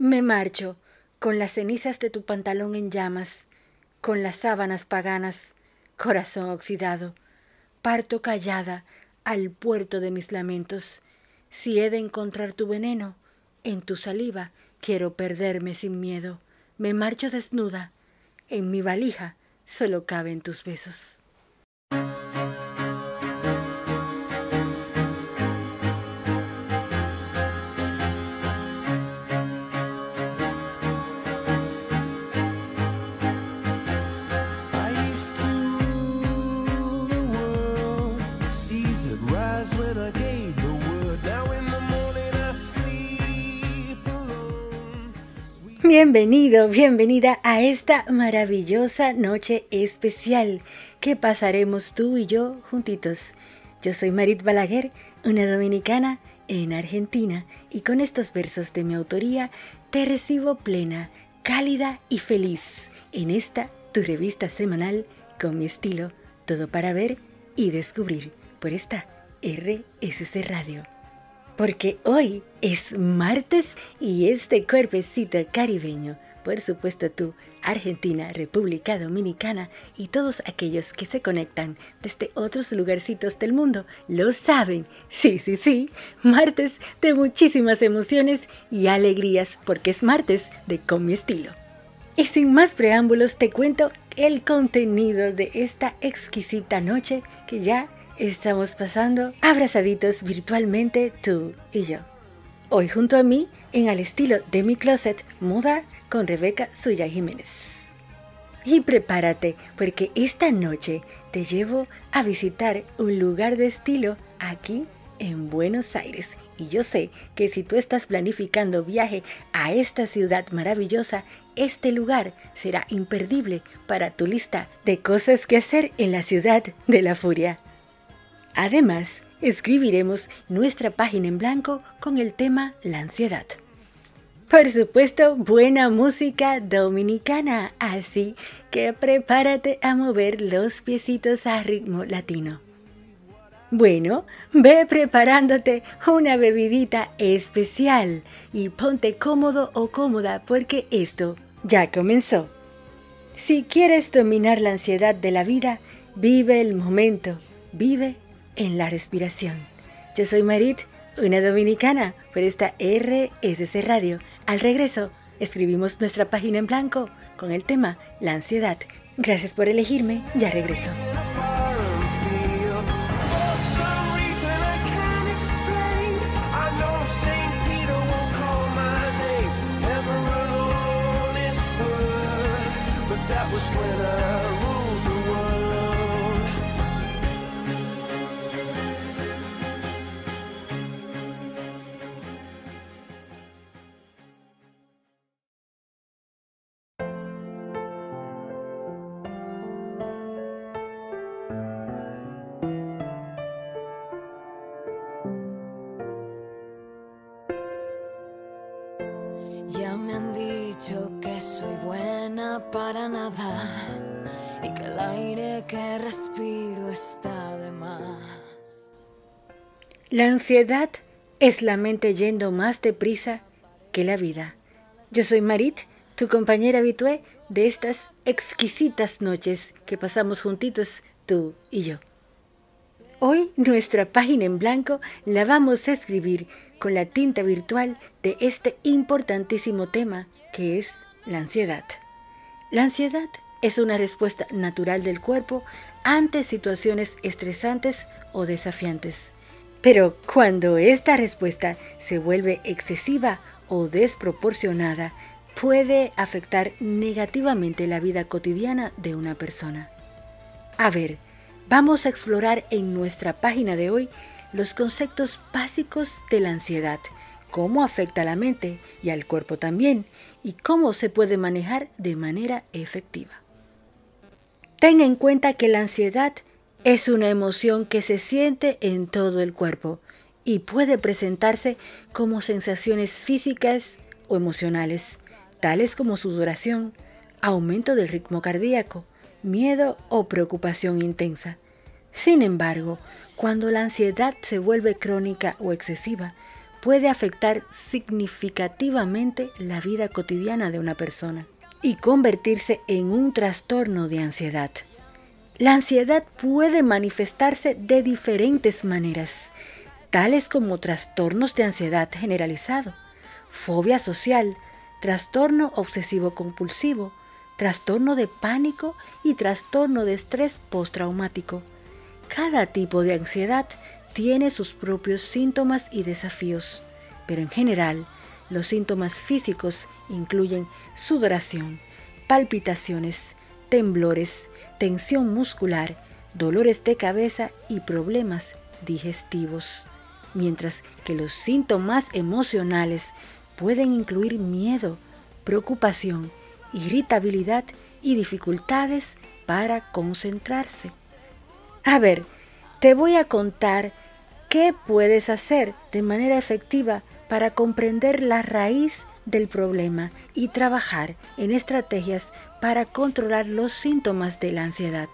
Me marcho, con las cenizas de tu pantalón en llamas, con las sábanas paganas, corazón oxidado. Parto callada al puerto de mis lamentos. Si he de encontrar tu veneno, en tu saliva quiero perderme sin miedo. Me marcho desnuda, en mi valija solo caben tus besos. Bienvenido, bienvenida a esta maravillosa noche especial que pasaremos tú y yo juntitos. Yo soy Marit Balaguer, una dominicana en Argentina, y con estos versos de mi autoría te recibo plena, cálida y feliz en esta tu revista semanal con mi estilo, todo para ver y descubrir por esta RSC Radio porque hoy es martes y este cuerpecito caribeño, por supuesto tú, Argentina, República Dominicana y todos aquellos que se conectan desde otros lugarcitos del mundo, lo saben. Sí, sí, sí, martes de muchísimas emociones y alegrías porque es martes de Con mi estilo. Y sin más preámbulos te cuento el contenido de esta exquisita noche que ya estamos pasando abrazaditos virtualmente tú y yo. Hoy junto a mí, en el estilo de mi closet, muda con Rebeca Suya Jiménez. Y prepárate, porque esta noche te llevo a visitar un lugar de estilo aquí en Buenos Aires. Y yo sé que si tú estás planificando viaje a esta ciudad maravillosa, este lugar será imperdible para tu lista de cosas que hacer en la ciudad de la furia. Además, escribiremos nuestra página en blanco con el tema La ansiedad. Por supuesto, buena música dominicana, así que prepárate a mover los piecitos a ritmo latino. Bueno, ve preparándote una bebidita especial y ponte cómodo o cómoda porque esto ya comenzó. Si quieres dominar la ansiedad de la vida, vive el momento, vive en la respiración. Yo soy Marit, una dominicana, por esta RSC Radio. Al regreso, escribimos nuestra página en blanco con el tema La ansiedad. Gracias por elegirme, ya regreso. La ansiedad es la mente yendo más deprisa que la vida. Yo soy Marit, tu compañera habitué de estas exquisitas noches que pasamos juntitos tú y yo. Hoy nuestra página en blanco la vamos a escribir con la tinta virtual de este importantísimo tema que es la ansiedad. La ansiedad es una respuesta natural del cuerpo ante situaciones estresantes o desafiantes. Pero cuando esta respuesta se vuelve excesiva o desproporcionada, puede afectar negativamente la vida cotidiana de una persona. A ver, vamos a explorar en nuestra página de hoy los conceptos básicos de la ansiedad, cómo afecta a la mente y al cuerpo también, y cómo se puede manejar de manera efectiva. Ten en cuenta que la ansiedad es una emoción que se siente en todo el cuerpo y puede presentarse como sensaciones físicas o emocionales, tales como sudoración, aumento del ritmo cardíaco, miedo o preocupación intensa. Sin embargo, cuando la ansiedad se vuelve crónica o excesiva, puede afectar significativamente la vida cotidiana de una persona y convertirse en un trastorno de ansiedad. La ansiedad puede manifestarse de diferentes maneras, tales como trastornos de ansiedad generalizado, fobia social, trastorno obsesivo compulsivo, trastorno de pánico y trastorno de estrés postraumático. Cada tipo de ansiedad tiene sus propios síntomas y desafíos, pero en general los síntomas físicos incluyen sudoración, palpitaciones, temblores, tensión muscular, dolores de cabeza y problemas digestivos, mientras que los síntomas emocionales pueden incluir miedo, preocupación, irritabilidad y dificultades para concentrarse. A ver, te voy a contar qué puedes hacer de manera efectiva para comprender la raíz del problema y trabajar en estrategias para controlar los síntomas de la ansiedad.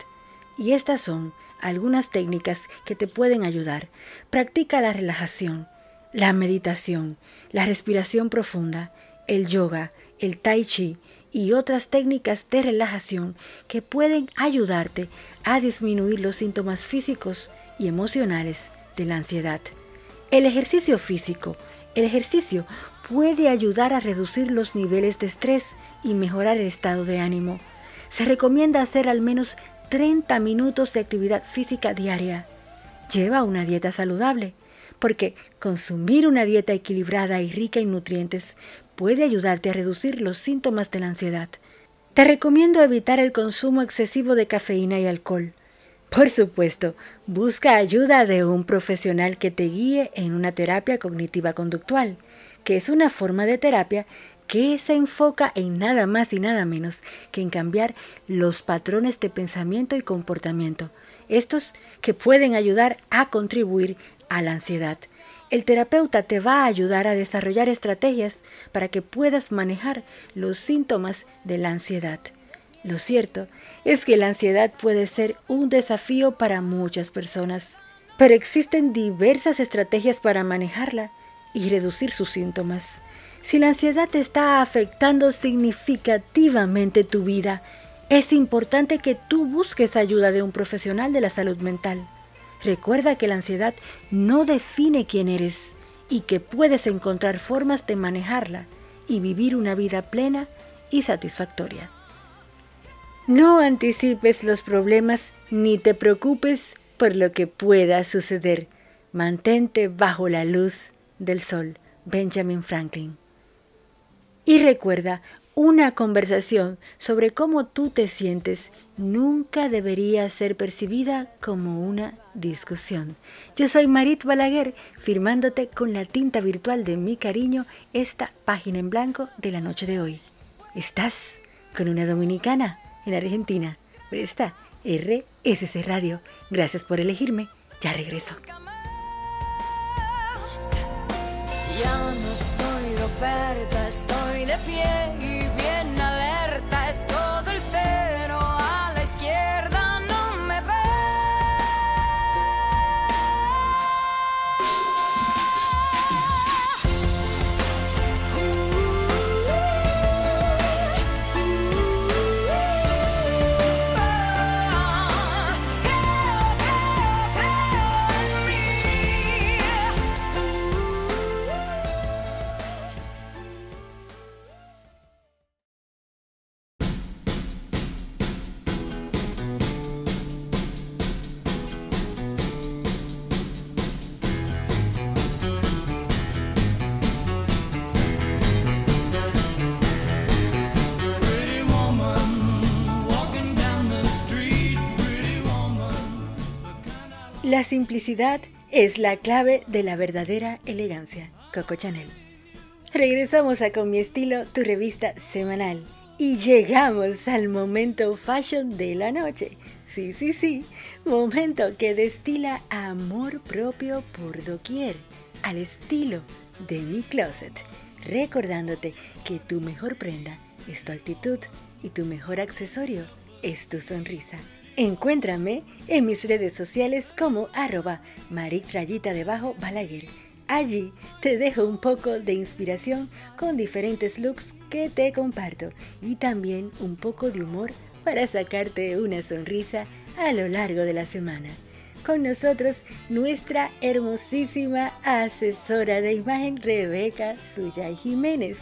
Y estas son algunas técnicas que te pueden ayudar. Practica la relajación, la meditación, la respiración profunda, el yoga, el tai chi y otras técnicas de relajación que pueden ayudarte a disminuir los síntomas físicos y emocionales de la ansiedad. El ejercicio físico. El ejercicio puede ayudar a reducir los niveles de estrés y mejorar el estado de ánimo. Se recomienda hacer al menos 30 minutos de actividad física diaria. Lleva una dieta saludable, porque consumir una dieta equilibrada y rica en nutrientes puede ayudarte a reducir los síntomas de la ansiedad. Te recomiendo evitar el consumo excesivo de cafeína y alcohol. Por supuesto, busca ayuda de un profesional que te guíe en una terapia cognitiva conductual, que es una forma de terapia que se enfoca en nada más y nada menos que en cambiar los patrones de pensamiento y comportamiento, estos que pueden ayudar a contribuir a la ansiedad. El terapeuta te va a ayudar a desarrollar estrategias para que puedas manejar los síntomas de la ansiedad. Lo cierto es que la ansiedad puede ser un desafío para muchas personas, pero existen diversas estrategias para manejarla y reducir sus síntomas. Si la ansiedad te está afectando significativamente tu vida, es importante que tú busques ayuda de un profesional de la salud mental. Recuerda que la ansiedad no define quién eres y que puedes encontrar formas de manejarla y vivir una vida plena y satisfactoria. No anticipes los problemas ni te preocupes por lo que pueda suceder. Mantente bajo la luz del sol. Benjamin Franklin. Y recuerda, una conversación sobre cómo tú te sientes nunca debería ser percibida como una discusión. Yo soy Marit Balaguer, firmándote con la tinta virtual de mi cariño esta página en blanco de la noche de hoy. Estás con una dominicana en Argentina, pero está RSC Radio. Gracias por elegirme. Ya regreso. Ya no estoy de oferta, estoy de pie y bien alerta. Eso del cero La simplicidad es la clave de la verdadera elegancia. Coco Chanel. Regresamos a Con mi estilo, tu revista semanal. Y llegamos al momento fashion de la noche. Sí, sí, sí. Momento que destila amor propio por doquier, al estilo de mi closet. Recordándote que tu mejor prenda es tu actitud y tu mejor accesorio es tu sonrisa. Encuéntrame en mis redes sociales como arroba maritrayita balaguer. Allí te dejo un poco de inspiración con diferentes looks que te comparto y también un poco de humor para sacarte una sonrisa a lo largo de la semana. Con nosotros nuestra hermosísima asesora de imagen Rebeca Suyay Jiménez.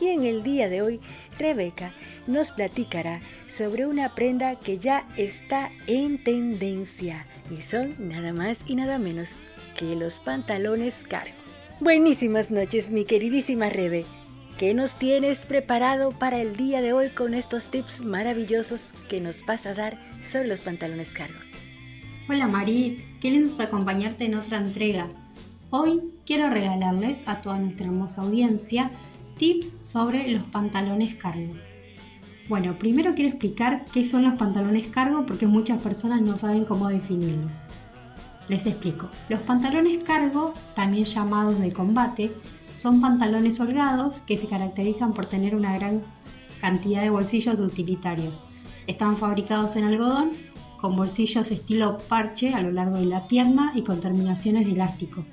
Y en el día de hoy, Rebeca nos platicará sobre una prenda que ya está en tendencia y son nada más y nada menos que los pantalones cargo. Buenísimas noches, mi queridísima Rebe. ¿Qué nos tienes preparado para el día de hoy con estos tips maravillosos que nos vas a dar sobre los pantalones cargo? Hola Marit, qué lindo acompañarte en otra entrega. Hoy quiero regalarles a toda nuestra hermosa audiencia tips sobre los pantalones cargo. Bueno, primero quiero explicar qué son los pantalones cargo porque muchas personas no saben cómo definirlo. Les explico. Los pantalones cargo, también llamados de combate, son pantalones holgados que se caracterizan por tener una gran cantidad de bolsillos utilitarios. Están fabricados en algodón, con bolsillos estilo parche a lo largo de la pierna y con terminaciones de elástico.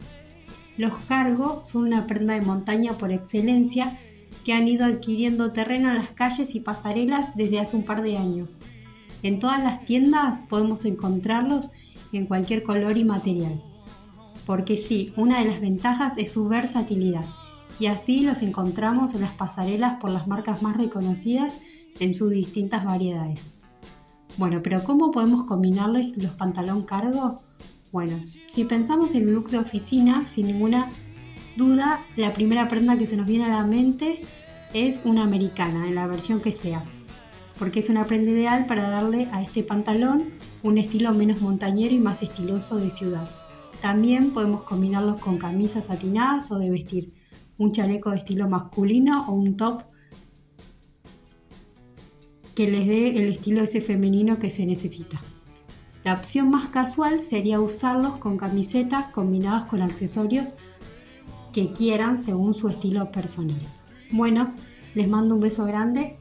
Los cargo son una prenda de montaña por excelencia que han ido adquiriendo terreno en las calles y pasarelas desde hace un par de años. En todas las tiendas podemos encontrarlos en cualquier color y material. Porque sí, una de las ventajas es su versatilidad, y así los encontramos en las pasarelas por las marcas más reconocidas en sus distintas variedades. Bueno, pero ¿cómo podemos combinarles los pantalón cargo? Bueno, si pensamos en look de oficina, sin ninguna duda, la primera prenda que se nos viene a la mente es una americana, en la versión que sea, porque es una prenda ideal para darle a este pantalón un estilo menos montañero y más estiloso de ciudad. También podemos combinarlos con camisas satinadas o de vestir, un chaleco de estilo masculino o un top que les dé el estilo ese femenino que se necesita. La opción más casual sería usarlos con camisetas combinadas con accesorios que quieran según su estilo personal. Bueno, les mando un beso grande,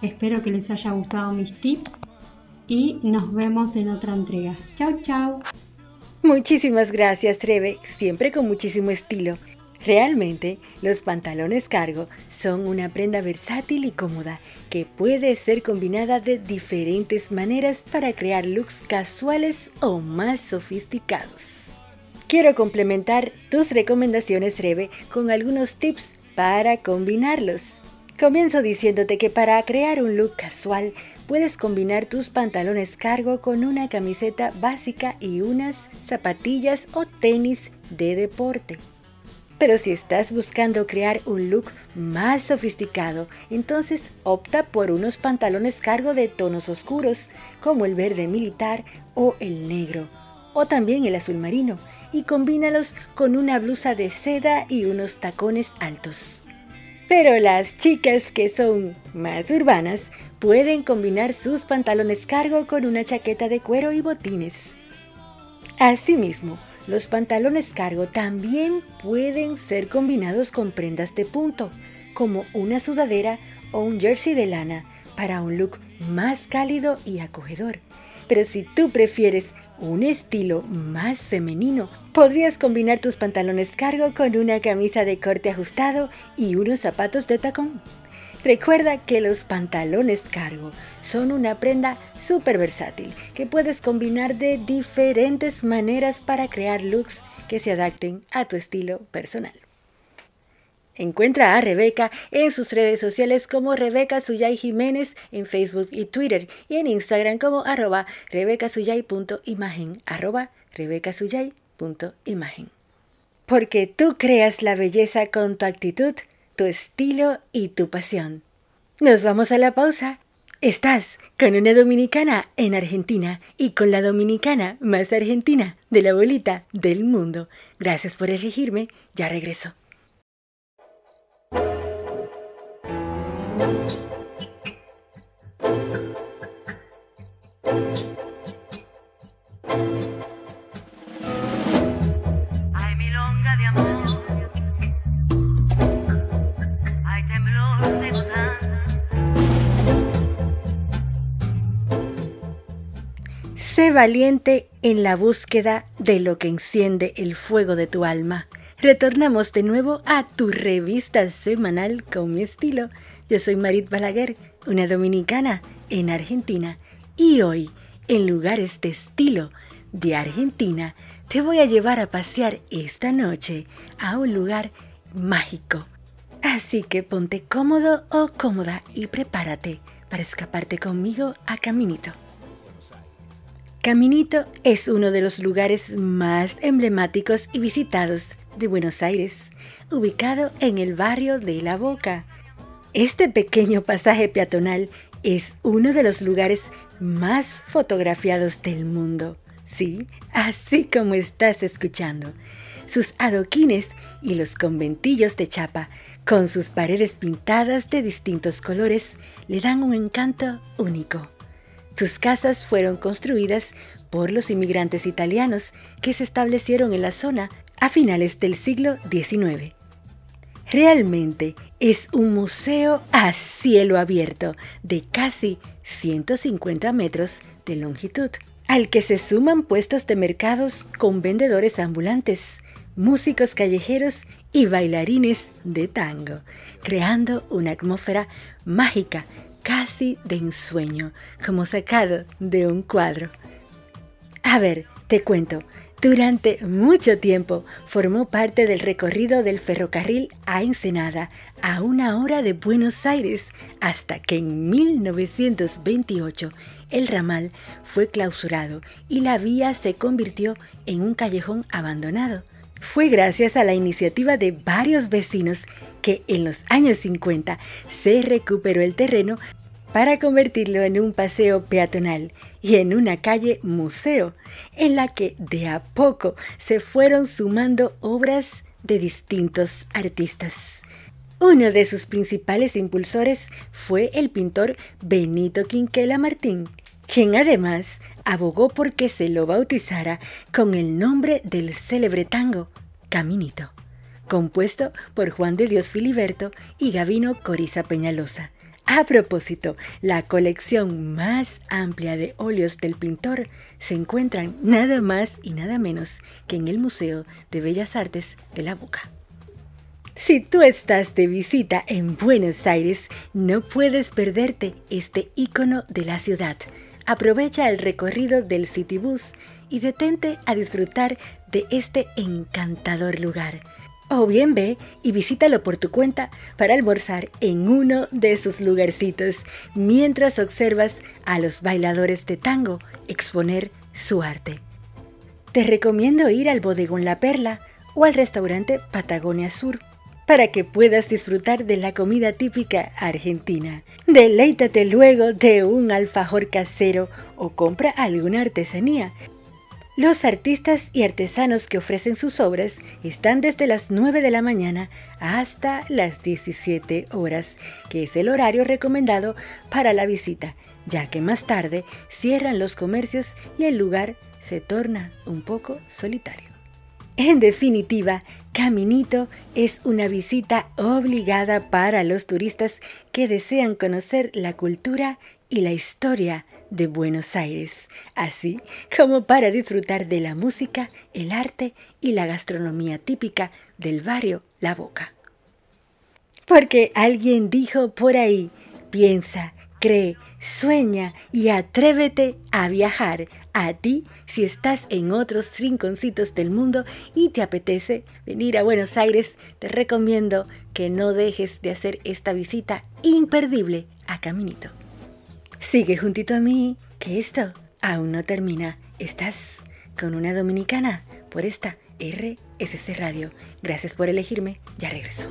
espero que les haya gustado mis tips y nos vemos en otra entrega. Chao, chao. Muchísimas gracias, Rebe, siempre con muchísimo estilo. Realmente, los pantalones cargo son una prenda versátil y cómoda que puede ser combinada de diferentes maneras para crear looks casuales o más sofisticados. Quiero complementar tus recomendaciones, Rebe, con algunos tips para combinarlos. Comienzo diciéndote que para crear un look casual puedes combinar tus pantalones cargo con una camiseta básica y unas zapatillas o tenis de deporte. Pero si estás buscando crear un look más sofisticado, entonces opta por unos pantalones cargo de tonos oscuros, como el verde militar o el negro, o también el azul marino, y combínalos con una blusa de seda y unos tacones altos. Pero las chicas que son más urbanas pueden combinar sus pantalones cargo con una chaqueta de cuero y botines. Asimismo, los pantalones cargo también pueden ser combinados con prendas de punto, como una sudadera o un jersey de lana, para un look más cálido y acogedor. Pero si tú prefieres un estilo más femenino, podrías combinar tus pantalones cargo con una camisa de corte ajustado y unos zapatos de tacón. Recuerda que los pantalones cargo son una prenda súper versátil que puedes combinar de diferentes maneras para crear looks que se adapten a tu estilo personal. Encuentra a Rebeca en sus redes sociales como Rebeca Suyay Jiménez en Facebook y Twitter y en Instagram como arroba rebecasuyay.imagen arroba rebecasuyay.imagen. Porque tú creas la belleza con tu actitud, tu estilo y tu pasión. Nos vamos a la pausa. Estás con una dominicana en Argentina y con la dominicana más argentina de la bolita del mundo. Gracias por elegirme. Ya regreso. Sé valiente en la búsqueda de lo que enciende el fuego de tu alma. retornamos de nuevo a tu revista semanal con mi estilo. Yo soy Marit Balaguer, una dominicana en Argentina, y hoy, en lugares de estilo de Argentina, te voy a llevar a pasear esta noche a un lugar mágico. Así que ponte cómodo o cómoda y prepárate para escaparte conmigo a Caminito. Caminito es uno de los lugares más emblemáticos y visitados de Buenos Aires, ubicado en el barrio de La Boca. Este pequeño pasaje peatonal es uno de los lugares más fotografiados del mundo. Sí, así como estás escuchando. Sus adoquines y los conventillos de chapa, con sus paredes pintadas de distintos colores, le dan un encanto único. Sus casas fueron construidas por los inmigrantes italianos que se establecieron en la zona a finales del siglo XIX. Realmente es un museo a cielo abierto de casi 150 metros de longitud, al que se suman puestos de mercados con vendedores ambulantes, músicos callejeros y bailarines de tango, creando una atmósfera mágica, casi de ensueño, como sacado de un cuadro. A ver, te cuento, durante mucho tiempo formó parte del recorrido del ferrocarril a Ensenada, a una hora de Buenos Aires, hasta que en 1928 el ramal fue clausurado y la vía se convirtió en un callejón abandonado. Fue gracias a la iniciativa de varios vecinos que en los años 50 se recuperó el terreno para convertirlo en un paseo peatonal y en una calle museo, en la que de a poco se fueron sumando obras de distintos artistas. Uno de sus principales impulsores fue el pintor Benito Quinquela Martín, quien además abogó por que se lo bautizara con el nombre del célebre tango Caminito, compuesto por Juan de Dios Filiberto y Gavino Coriza Peñalosa. A propósito, la colección más amplia de óleos del pintor se encuentran nada más y nada menos que en el Museo de Bellas Artes de la Boca. Si tú estás de visita en Buenos Aires, no puedes perderte este icono de la ciudad. Aprovecha el recorrido del Citybus y detente a disfrutar de este encantador lugar. O bien ve y visítalo por tu cuenta para almorzar en uno de sus lugarcitos mientras observas a los bailadores de tango exponer su arte. Te recomiendo ir al bodegón La Perla o al restaurante Patagonia Sur para que puedas disfrutar de la comida típica argentina. Deleítate luego de un alfajor casero o compra alguna artesanía los artistas y artesanos que ofrecen sus obras están desde las 9 de la mañana hasta las 17 horas, que es el horario recomendado para la visita, ya que más tarde cierran los comercios y el lugar se torna un poco solitario. En definitiva, Caminito es una visita obligada para los turistas que desean conocer la cultura y la historia de Buenos Aires, así como para disfrutar de la música, el arte y la gastronomía típica del barrio La Boca. Porque alguien dijo por ahí, piensa, cree, sueña y atrévete a viajar a ti si estás en otros rinconcitos del mundo y te apetece venir a Buenos Aires, te recomiendo que no dejes de hacer esta visita imperdible a Caminito. Sigue juntito a mí, que esto aún no termina. Estás con una dominicana por esta RSC Radio. Gracias por elegirme, ya regreso.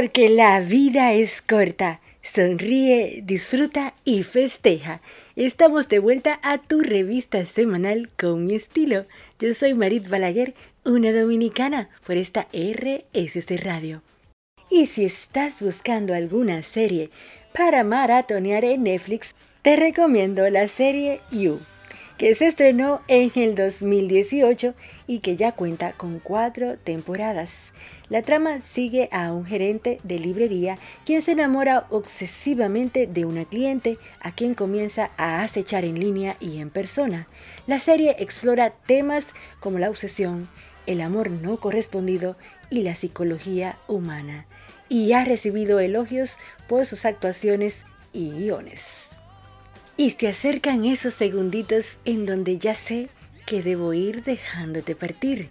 Porque la vida es corta. Sonríe, disfruta y festeja. Estamos de vuelta a tu revista semanal con mi estilo. Yo soy Marit Balaguer, una dominicana por esta RSC Radio. Y si estás buscando alguna serie para maratonear en Netflix, te recomiendo la serie You, que se estrenó en el 2018 y que ya cuenta con cuatro temporadas. La trama sigue a un gerente de librería quien se enamora obsesivamente de una cliente a quien comienza a acechar en línea y en persona. La serie explora temas como la obsesión, el amor no correspondido y la psicología humana, y ha recibido elogios por sus actuaciones y guiones. Y se acercan esos segunditos en donde ya sé que debo ir dejándote partir.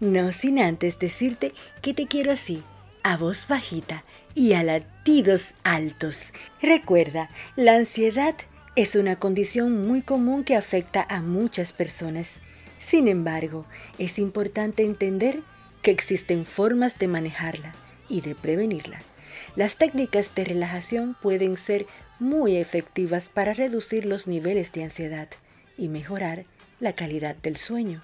No sin antes decirte que te quiero así, a voz bajita y a latidos altos. Recuerda, la ansiedad es una condición muy común que afecta a muchas personas. Sin embargo, es importante entender que existen formas de manejarla y de prevenirla. Las técnicas de relajación pueden ser muy efectivas para reducir los niveles de ansiedad y mejorar la calidad del sueño.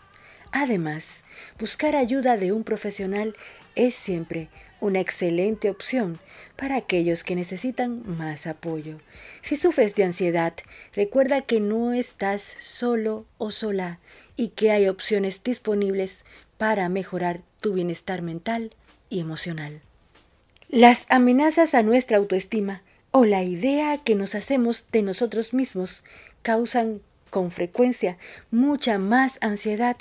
Además, buscar ayuda de un profesional es siempre una excelente opción para aquellos que necesitan más apoyo. Si sufres de ansiedad, recuerda que no estás solo o sola y que hay opciones disponibles para mejorar tu bienestar mental y emocional. Las amenazas a nuestra autoestima o la idea que nos hacemos de nosotros mismos causan con frecuencia mucha más ansiedad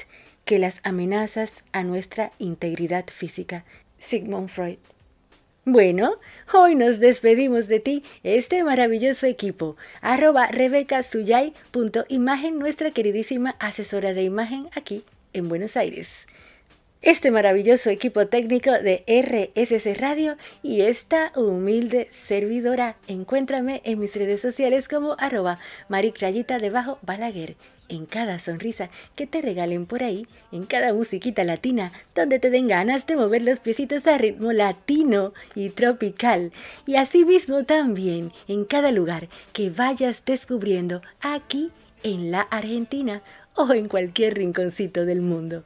que las amenazas a nuestra integridad física. Sigmund Freud. Bueno, hoy nos despedimos de ti, este maravilloso equipo. Arroba rebecasuyay.imagen, nuestra queridísima asesora de imagen aquí en Buenos Aires. Este maravilloso equipo técnico de RSC Radio y esta humilde servidora. Encuéntrame en mis redes sociales como arroba maricrayita debajo balaguer en cada sonrisa que te regalen por ahí, en cada musiquita latina, donde te den ganas de mover los piecitos a ritmo latino y tropical, y asimismo también en cada lugar que vayas descubriendo aquí en la Argentina o en cualquier rinconcito del mundo.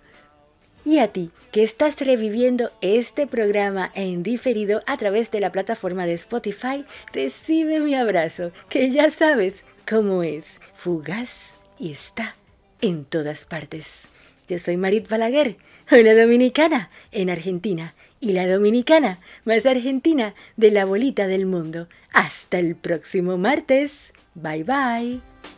Y a ti, que estás reviviendo este programa en diferido a través de la plataforma de Spotify, recibe mi abrazo, que ya sabes cómo es, fugaz y está en todas partes. Yo soy Marit Balaguer, una dominicana en Argentina y la dominicana más argentina de la bolita del mundo. Hasta el próximo martes. Bye bye.